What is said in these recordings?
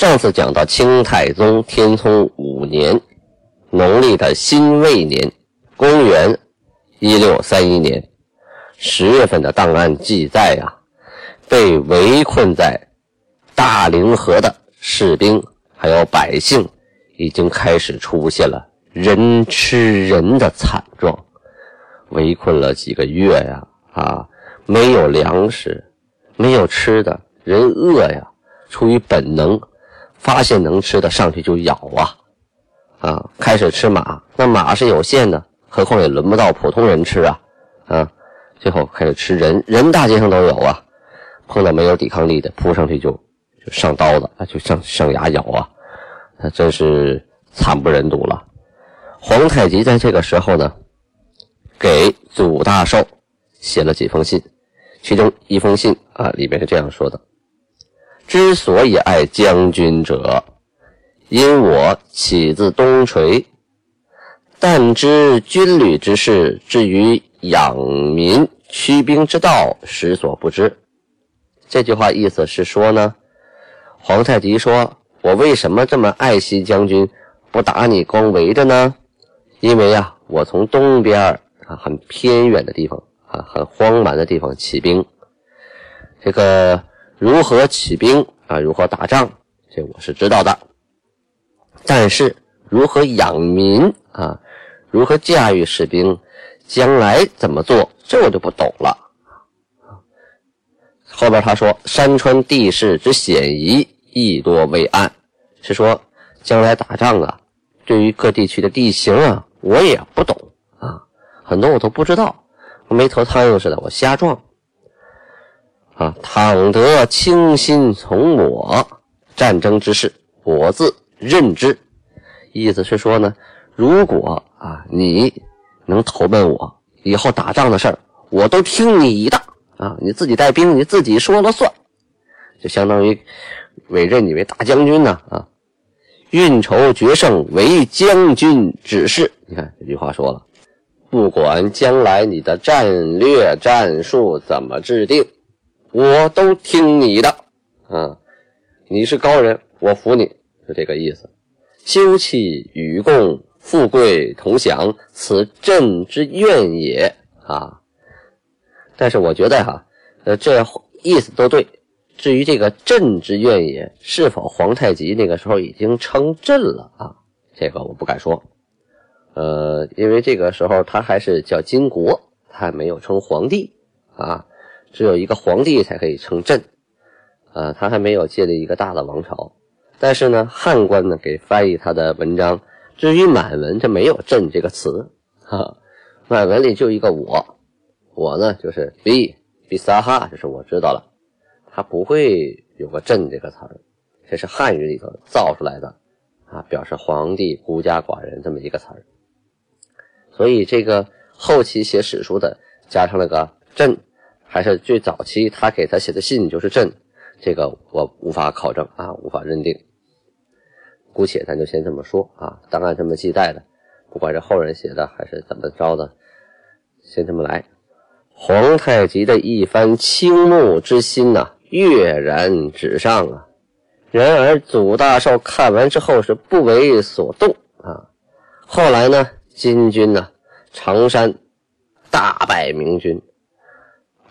上次讲到清太宗天聪五年，农历的辛未年，公元一六三一年十月份的档案记载呀，被围困在大凌河的士兵还有百姓，已经开始出现了人吃人的惨状。围困了几个月呀，啊，没有粮食，没有吃的，人饿呀，出于本能。发现能吃的上去就咬啊，啊，开始吃马，那马是有限的，何况也轮不到普通人吃啊，啊，最后开始吃人，人大街上都有啊，碰到没有抵抗力的，扑上去就就上刀子啊，就上上牙咬啊，那真是惨不忍睹了。皇太极在这个时候呢，给祖大寿写了几封信，其中一封信啊，里面是这样说的。之所以爱将军者，因我起自东陲，但知军旅之事，至于养民驱兵之道，实所不知。这句话意思是说呢，皇太极说：“我为什么这么爱惜将军，不打你，光围着呢？因为呀，我从东边啊，很偏远的地方啊，很荒蛮的地方起兵，这个。”如何起兵啊？如何打仗？这我是知道的。但是如何养民啊？如何驾驭士兵？将来怎么做？这我就不懂了。后边他说：“山川地势之险夷，亦多为案。”是说将来打仗啊，对于各地区的地形啊，我也不懂啊，很多我都不知道，没头苍蝇似的，我瞎撞。啊，倘得倾心从我，战争之事，我自任之。意思是说呢，如果啊，你能投奔我，以后打仗的事儿，我都听你的啊，你自己带兵，你自己说了算，就相当于委任你为大将军呢啊，运筹决胜为将军指示。你看这句话说了，不管将来你的战略战术怎么制定。我都听你的，啊，你是高人，我服你，是这个意思。休戚与共，富贵同享，此朕之愿也啊。但是我觉得哈，呃，这意思都对。至于这个朕之愿也，是否皇太极那个时候已经称朕了啊？这个我不敢说。呃，因为这个时候他还是叫金国，他还没有称皇帝啊。只有一个皇帝才可以称朕，啊，他还没有建立一个大的王朝。但是呢，汉官呢给翻译他的文章。至于满文，这没有“朕”这个词，哈，满文里就一个我，我呢就是 b b 撒哈，就是我知道了，他不会有个“朕”这个词儿，这是汉语里头造出来的，啊，表示皇帝孤家寡人这么一个词儿。所以这个后期写史书的加上了个“朕”。还是最早期他给他写的信就是朕，这个我无法考证啊，无法认定。姑且咱就先这么说啊，档案这么记载的，不管是后人写的还是怎么着的，先这么来。皇太极的一番倾慕之心呐，跃然纸上啊。然而祖大寿看完之后是不为所动啊。后来呢，金军呢，常山大败明军。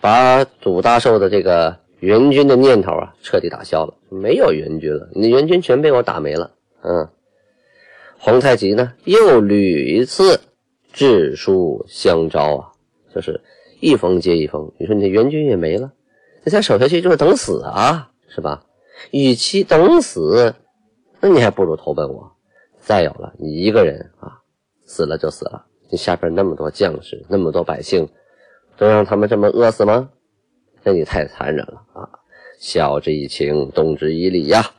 把祖大寿的这个援军的念头啊，彻底打消了，没有援军了，你的援军全被我打没了。嗯，皇太极呢，又屡次致书相招啊，就是一封接一封。你说你的援军也没了，你再守下去就是等死啊，是吧？与其等死，那你还不如投奔我。再有了，你一个人啊，死了就死了，你下边那么多将士，那么多百姓。都让他们这么饿死吗？那你太残忍了啊！晓之以情，动之以理呀。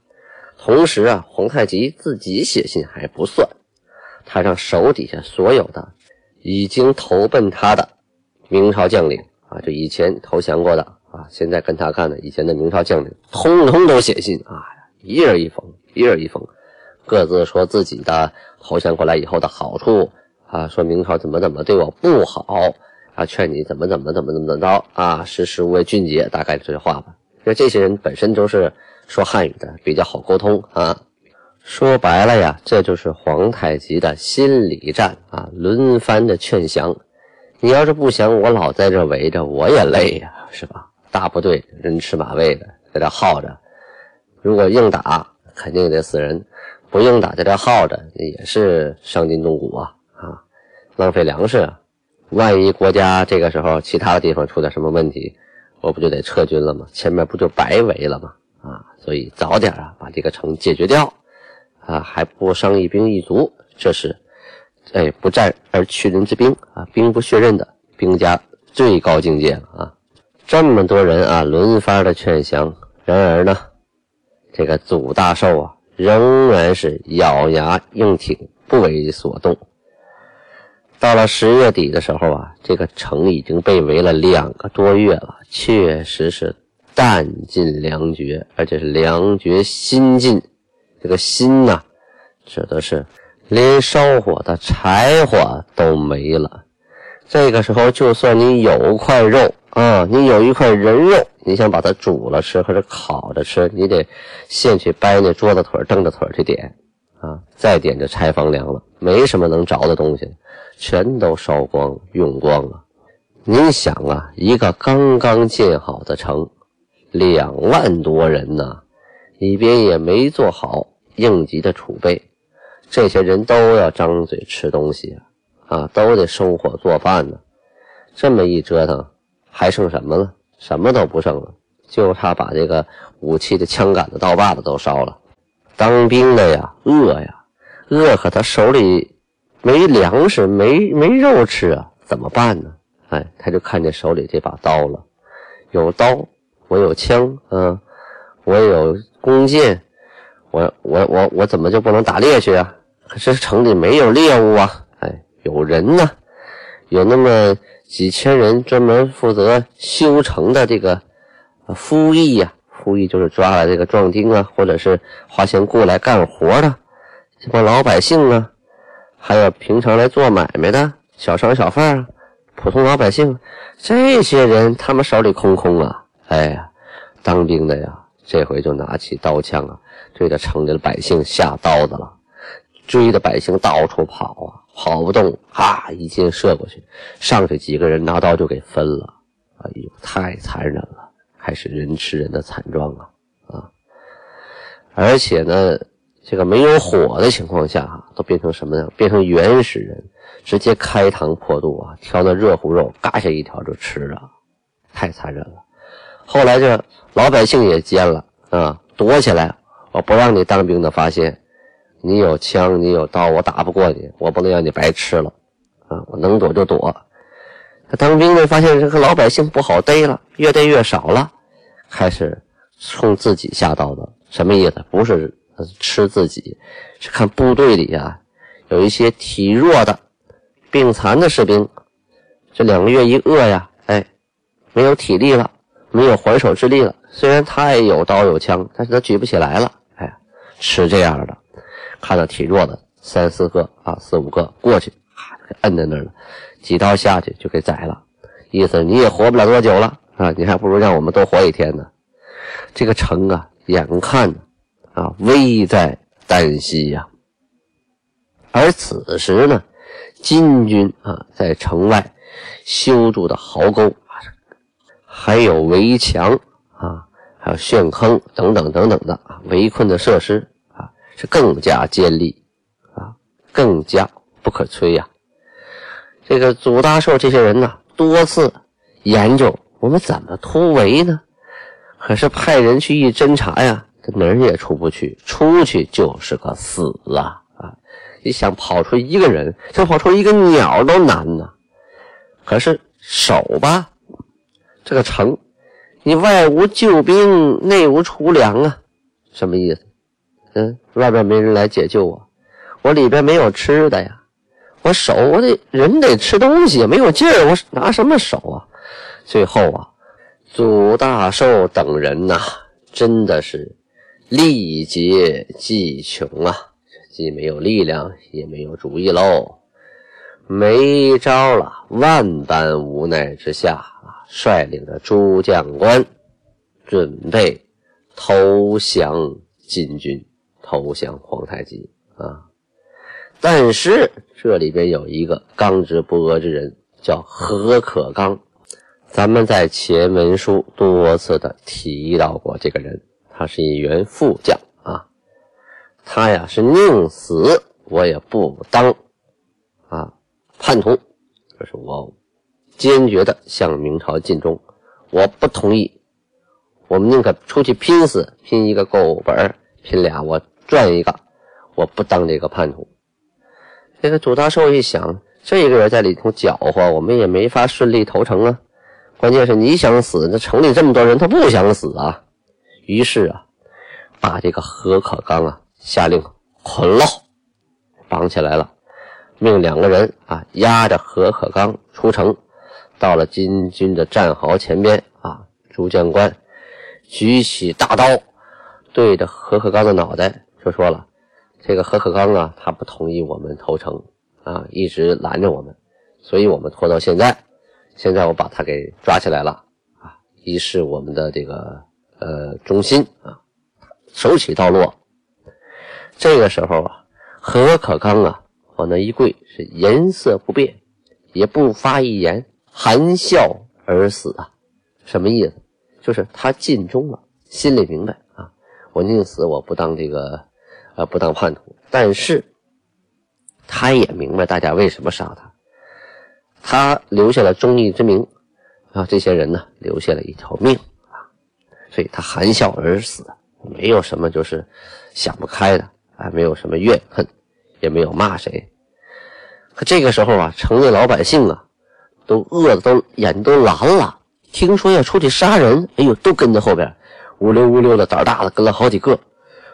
同时啊，皇太极自己写信还不算，他让手底下所有的已经投奔他的明朝将领啊，就以前投降过的啊，现在跟他干的以前的明朝将领，通通都写信啊，一人一封，一人一封，各自说自己的投降过来以后的好处啊，说明朝怎么怎么对我不好啊，劝你怎么怎么怎么怎么着啊，识时务为俊杰，大概这些话吧。因为这些人本身都是。说汉语的比较好沟通啊，说白了呀，这就是皇太极的心理战啊，轮番的劝降。你要是不降，我老在这围着，我也累呀，是吧？大部队人吃马喂的，在这耗着。如果硬打，肯定得死人；不硬打，在这耗着，也是伤筋动骨啊啊，浪费粮食啊。万一国家这个时候其他的地方出点什么问题，我不就得撤军了吗？前面不就白围了吗？啊，所以早点啊把这个城解决掉，啊还不伤一兵一卒，这是，哎不战而屈人之兵啊，兵不血刃的兵家最高境界了啊！这么多人啊轮番的劝降，然而呢，这个祖大寿啊仍然是咬牙硬挺，不为所动。到了十月底的时候啊，这个城已经被围了两个多月了，确实是。弹尽粮绝，而且是粮绝心尽。这个心呐，指的是连烧火的柴火都没了。这个时候，就算你有块肉啊，你有一块人肉，你想把它煮了吃或者烤着吃，你得先去掰那桌子腿、凳子腿去点啊，再点这柴房粮了，没什么能着的东西，全都烧光用光了。您想啊，一个刚刚建好的城。两万多人呢，里边也没做好应急的储备，这些人都要张嘴吃东西啊，啊，都得生火做饭呢。这么一折腾，还剩什么了？什么都不剩了，就差把这个武器的枪杆子、刀把子都烧了。当兵的呀，饿呀，饿，可他手里没粮食，没没肉吃啊，怎么办呢？哎，他就看见手里这把刀了，有刀。我有枪，嗯，我有弓箭，我我我我怎么就不能打猎去啊？可是城里没有猎物啊！哎，有人呢，有那么几千人专门负责修城的这个夫役呀，夫役就是抓来这个壮丁啊，或者是花钱雇来干活的这帮老百姓啊，还有平常来做买卖的小商小贩啊，普通老百姓，这些人他们手里空空啊。哎呀，当兵的呀，这回就拿起刀枪啊，对着城里的百姓下刀子了，追着百姓到处跑啊，跑不动，哈，一箭射过去，上去几个人拿刀就给分了。哎呦，太残忍了，还是人吃人的惨状啊啊！而且呢，这个没有火的情况下，都变成什么呢？变成原始人，直接开膛破肚啊，挑那热乎肉，嘎下一条就吃了，太残忍了。后来这老百姓也奸了啊，躲起来，我不让你当兵的发现，你有枪，你有刀，我打不过你，我不能让你白吃了啊！我能躲就躲。他当兵的发现这个老百姓不好逮了，越逮越少了，开始冲自己下刀子。什么意思？不是吃自己，是看部队里啊有一些体弱的、病残的士兵，这两个月一饿呀，哎，没有体力了。没有还手之力了。虽然他也有刀有枪，但是他举不起来了。哎，吃这样的，看到体弱的三四个啊，四五个过去，哈，给摁在那儿了，几刀下去就给宰了。意思你也活不了多久了啊，你还不如让我们多活一天呢。这个城啊，眼看啊危在旦夕呀。而此时呢，金军啊在城外修筑的壕沟。还有围墙啊，还有陷坑等等等等的，围困的设施啊是更加坚利啊，更加不可摧呀。这个祖大寿这些人呢，多次研究我们怎么突围呢？可是派人去一侦查呀，这哪也出不去，出去就是个死啊啊！你想跑出一个人，想跑出一个鸟都难呐。可是守吧。这个城，你外无救兵，内无储粮啊，什么意思？嗯，外边没人来解救我，我里边没有吃的呀，我手我得人得吃东西，没有劲儿，我拿什么手啊？最后啊，祖大寿等人呐，真的是力竭计穷啊，既没有力量，也没有主意喽，没招了，万般无奈之下啊，率领着诸将官准备投降金军。投降皇太极啊！但是这里边有一个刚直不阿之人，叫何可刚。咱们在前文书多次的提到过这个人，他是一员副将啊。他呀是宁死我也不当啊叛徒，就是我坚决的向明朝尽忠，我不同意，我们宁可出去拼死，拼一个够本拼俩我。赚一个，我不当这个叛徒。这个祖大寿一想，这个人在里头搅和，我们也没法顺利投诚啊。关键是你想死，那城里这么多人，他不想死啊。于是啊，把这个何可刚啊下令捆了，绑起来了，命两个人啊押着何可刚出城，到了金军的战壕前边啊，朱将官举起大刀，对着何可刚的脑袋。就说了，这个何可刚啊，他不同意我们投诚啊，一直拦着我们，所以我们拖到现在。现在我把他给抓起来了啊，一是我们的这个呃忠心啊。手起刀落，这个时候啊，何可刚啊往那一跪，是颜色不变，也不发一言，含笑而死啊。什么意思？就是他尽忠了，心里明白啊，我宁死我不当这个。呃，不当叛徒，但是他也明白大家为什么杀他，他留下了忠义之名，啊，这些人呢留下了一条命啊，所以他含笑而死，没有什么就是想不开的啊，没有什么怨恨，也没有骂谁。可这个时候啊，城内老百姓啊，都饿的都眼都蓝了，听说要出去杀人，哎呦，都跟在后边，乌溜乌溜的，胆大的跟了好几个。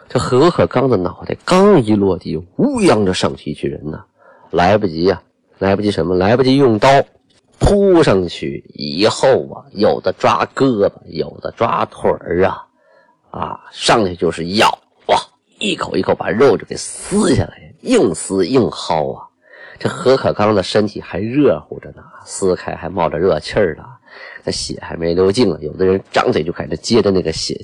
这何可刚的脑袋刚一落地，乌泱着上去一群人呢，来不及呀，来不及什么？来不及用刀扑上去以后啊，有的抓胳膊，有的抓腿儿啊，啊，上去就是咬哇，一口一口把肉就给撕下来，硬撕硬薅啊。这何可刚的身体还热乎着呢，撕开还冒着热气儿呢，那血还没流净呢，有的人张嘴就开始接着那个血，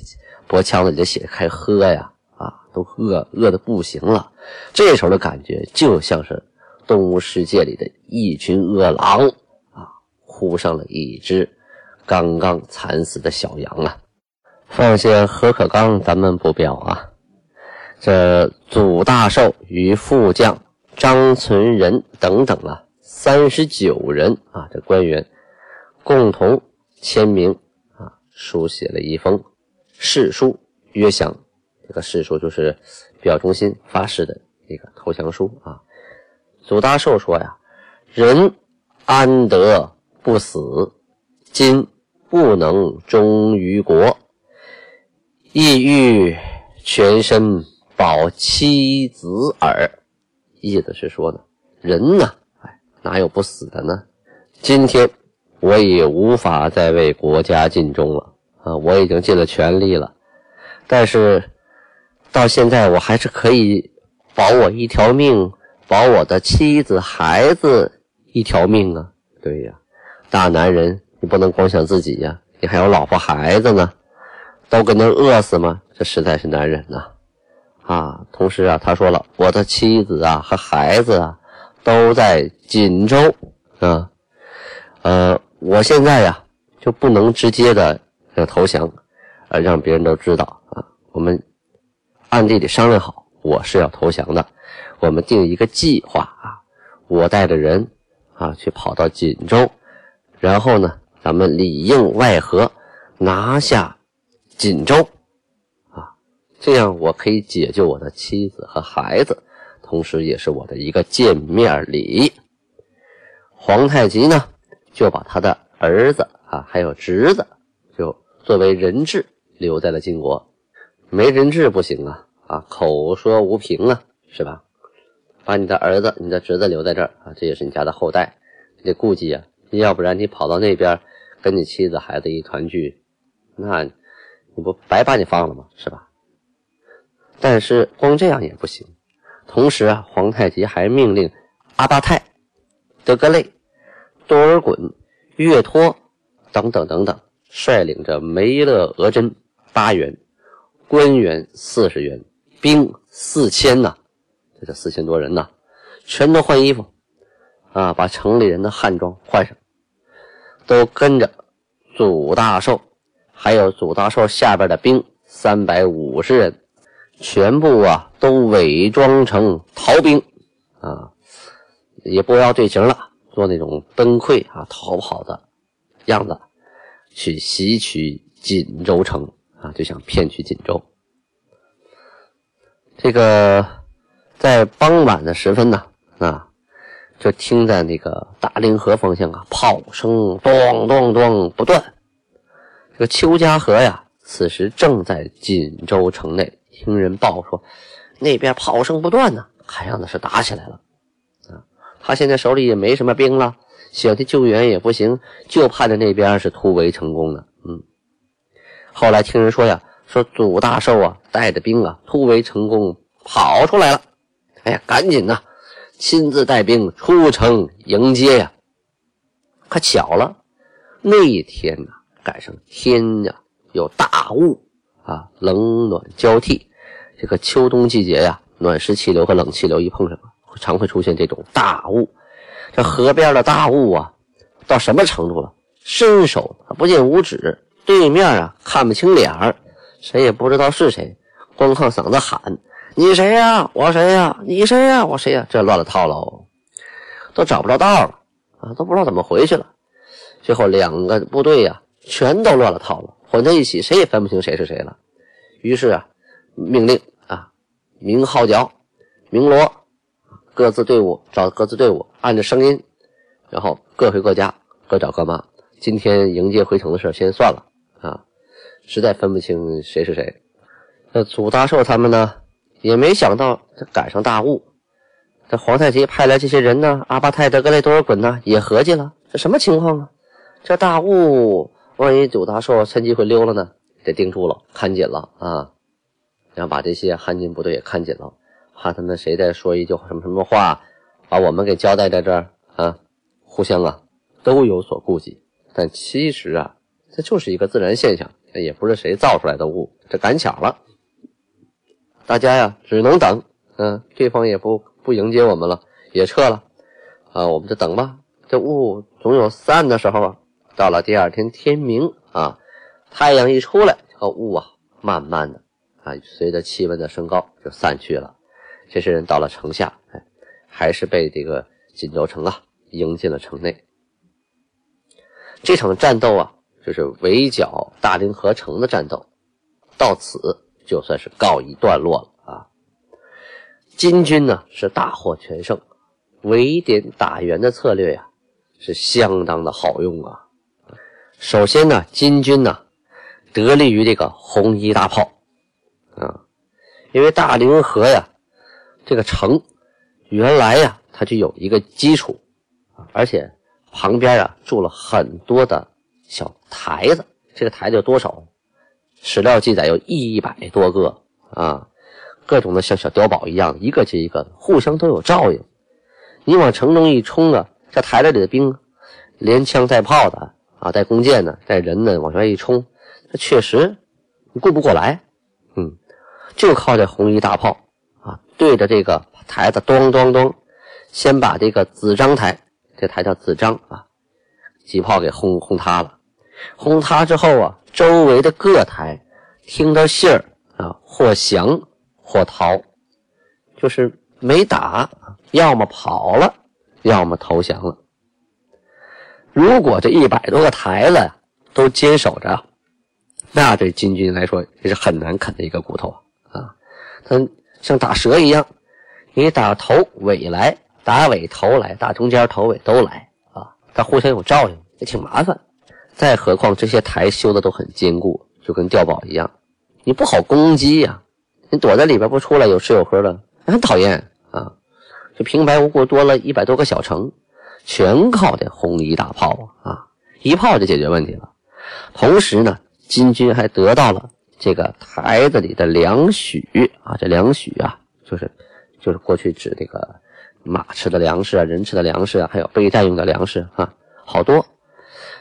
脖腔子里的血开喝呀。啊都饿饿的不行了，这时候的感觉就像是动物世界里的一群饿狼啊，扑上了一只刚刚惨死的小羊啊！放下何可刚，咱们不表啊。这祖大寿与副将张存仁等等啊，三十九人啊，这官员共同签名啊，书写了一封誓书，约降。这个誓书就是表忠心发誓的一个投降书啊。祖大寿说呀：“人安得不死？今不能忠于国，意欲全身保妻子耳。”意思是说呢，人呢，哎，哪有不死的呢？今天我已无法再为国家尽忠了啊，我已经尽了全力了，但是。到现在我还是可以保我一条命，保我的妻子孩子一条命啊！对呀，大男人你不能光想自己呀，你还有老婆孩子呢，都跟那饿死吗？这实在是难忍呐！啊，同时啊，他说了，我的妻子啊和孩子啊都在锦州啊，呃，我现在呀就不能直接的要投降，呃，让别人都知道啊，我们。暗地里商量好，我是要投降的。我们定一个计划啊，我带着人啊去跑到锦州，然后呢，咱们里应外合，拿下锦州啊，这样我可以解救我的妻子和孩子，同时也是我的一个见面礼。皇太极呢，就把他的儿子啊还有侄子，就作为人质留在了晋国。没人质不行啊。啊，口说无凭啊，是吧？把你的儿子、你的侄子留在这儿啊，这也是你家的后代，你得顾及啊。要不然你跑到那边跟你妻子孩子一团聚，那你不白把你放了吗？是吧？但是光这样也不行。同时啊，皇太极还命令阿巴泰、德格类、多尔衮、岳托等等等等，率领着梅勒额真八员，官员四十员，兵四千呐，这四千多人呐，全都换衣服啊，把城里人的汉装换上，都跟着祖大寿，还有祖大寿下边的兵三百五十人。全部啊，都伪装成逃兵，啊，也不要队形了，做那种崩溃啊、逃跑的样子，去袭取锦州城啊，就想骗取锦州。这个在傍晚的时分呢，啊，就听在那个大凌河方向啊，炮声咚咚咚不断。这个邱家河呀，此时正在锦州城内。听人报说，那边炮声不断呢，看样子是打起来了。啊，他现在手里也没什么兵了，想去救援也不行，就盼着那边是突围成功的。嗯，后来听人说呀，说祖大寿啊带着兵啊突围成功跑出来了。哎呀，赶紧呐，亲自带兵出城迎接呀。可巧了，那一天呐，赶上天呀有大雾。啊，冷暖交替，这个秋冬季节呀，暖湿气流和冷气流一碰上，常会出现这种大雾。这河边的大雾啊，到什么程度了？伸手不见五指，对面啊看不清脸儿，谁也不知道是谁，光靠嗓子喊：“你谁呀？我谁呀？你谁呀？我谁呀？”这乱了套喽，都找不着道了啊，都不知道怎么回去了。最后两个部队呀，全都乱了套了。混在一起，谁也分不清谁是谁了。于是啊，命令啊，鸣号角，鸣锣，各自队伍找各自队伍，按着声音，然后各回各家，各找各妈。今天迎接回城的事先算了啊，实在分不清谁是谁。那祖大寿他们呢，也没想到这赶上大雾。这皇太极派来这些人呢，阿巴泰、德格雷多尔衮呢，也合计了，这什么情况啊？这大雾。万一祖大寿趁机会溜了呢？得盯住了，看紧了啊！然后把这些汉军部队也看紧了，怕他们谁再说一句什么什么话，把我们给交代在这儿啊！互相啊都有所顾忌。但其实啊，这就是一个自然现象，也不是谁造出来的雾。这赶巧了，大家呀只能等。嗯，对方也不不迎接我们了，也撤了啊！我们就等吧。这雾总有散的时候啊。到了第二天天明啊，太阳一出来，这个雾啊，慢慢的啊，随着气温的升高就散去了。这些人到了城下，哎，还是被这个锦州城啊迎进了城内。这场战斗啊，就是围剿大凌河城的战斗，到此就算是告一段落了啊。金军呢是大获全胜，围点打援的策略呀，是相当的好用啊。首先呢，金军呢得力于这个红衣大炮啊，因为大凌河呀这个城原来呀它就有一个基础而且旁边啊住了很多的小台子，这个台子有多少？史料记载有一百多个啊，各种的像小碉堡一样，一个接一个的，互相都有照应。你往城中一冲啊，这台子里的兵连枪带炮的。啊，带弓箭的，带人呢，往外一冲，这确实顾不过来。嗯，就靠这红衣大炮啊，对着这个台子咚咚咚，先把这个子章台，这台叫子章啊，几炮给轰轰塌了。轰塌之后啊，周围的各台听到信儿啊，或降或逃，就是没打，要么跑了，要么投降了。如果这一百多个台子都坚守着，那对金军来说也是很难啃的一个骨头啊！它像打蛇一样，你打头尾来，打尾头来，打中间头尾都来啊！它互相有照应，也挺麻烦。再何况这些台修的都很坚固，就跟碉堡一样，你不好攻击呀。你躲在里边不出来，有吃有喝的，很讨厌啊！就平白无故多了一百多个小城，全靠这红衣大炮啊，一炮就解决问题了。同时呢，金军还得到了这个台子里的粮许啊，这粮许啊，就是就是过去指这个马吃的粮食啊，人吃的粮食啊，还有备战用的粮食啊，好多。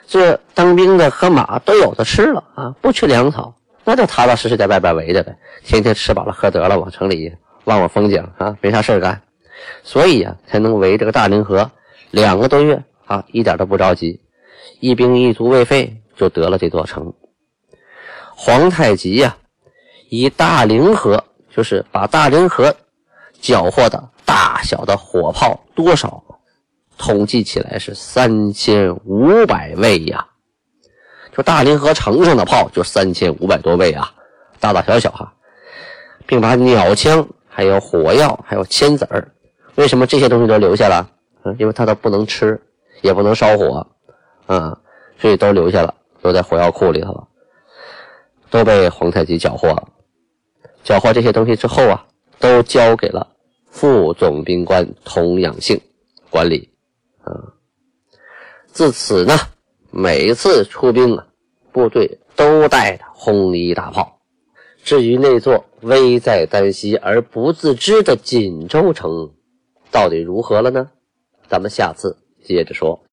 这当兵的和马都有的吃了啊，不缺粮草，那就踏踏实实在外边围着呗，天天吃饱了喝得了，往城里望望风景啊，没啥事干，所以啊，才能围这个大凌河两个多月啊，一点都不着急，一兵一卒未费就得了这座城。皇太极呀，以大凌河，就是把大凌河缴获的大小的火炮多少？统计起来是三千五百位呀，就大凌河城上的炮就三千五百多位啊，大大小小哈，并把鸟枪、还有火药、还有铅子儿，为什么这些东西都留下了？嗯，因为它都不能吃，也不能烧火，嗯，所以都留下了，都在火药库里头了，都被皇太极缴获了。缴获这些东西之后啊，都交给了副总兵官童养性管理。自此呢，每次出兵啊，部队都带着红衣大炮。至于那座危在旦夕而不自知的锦州城，到底如何了呢？咱们下次接着说。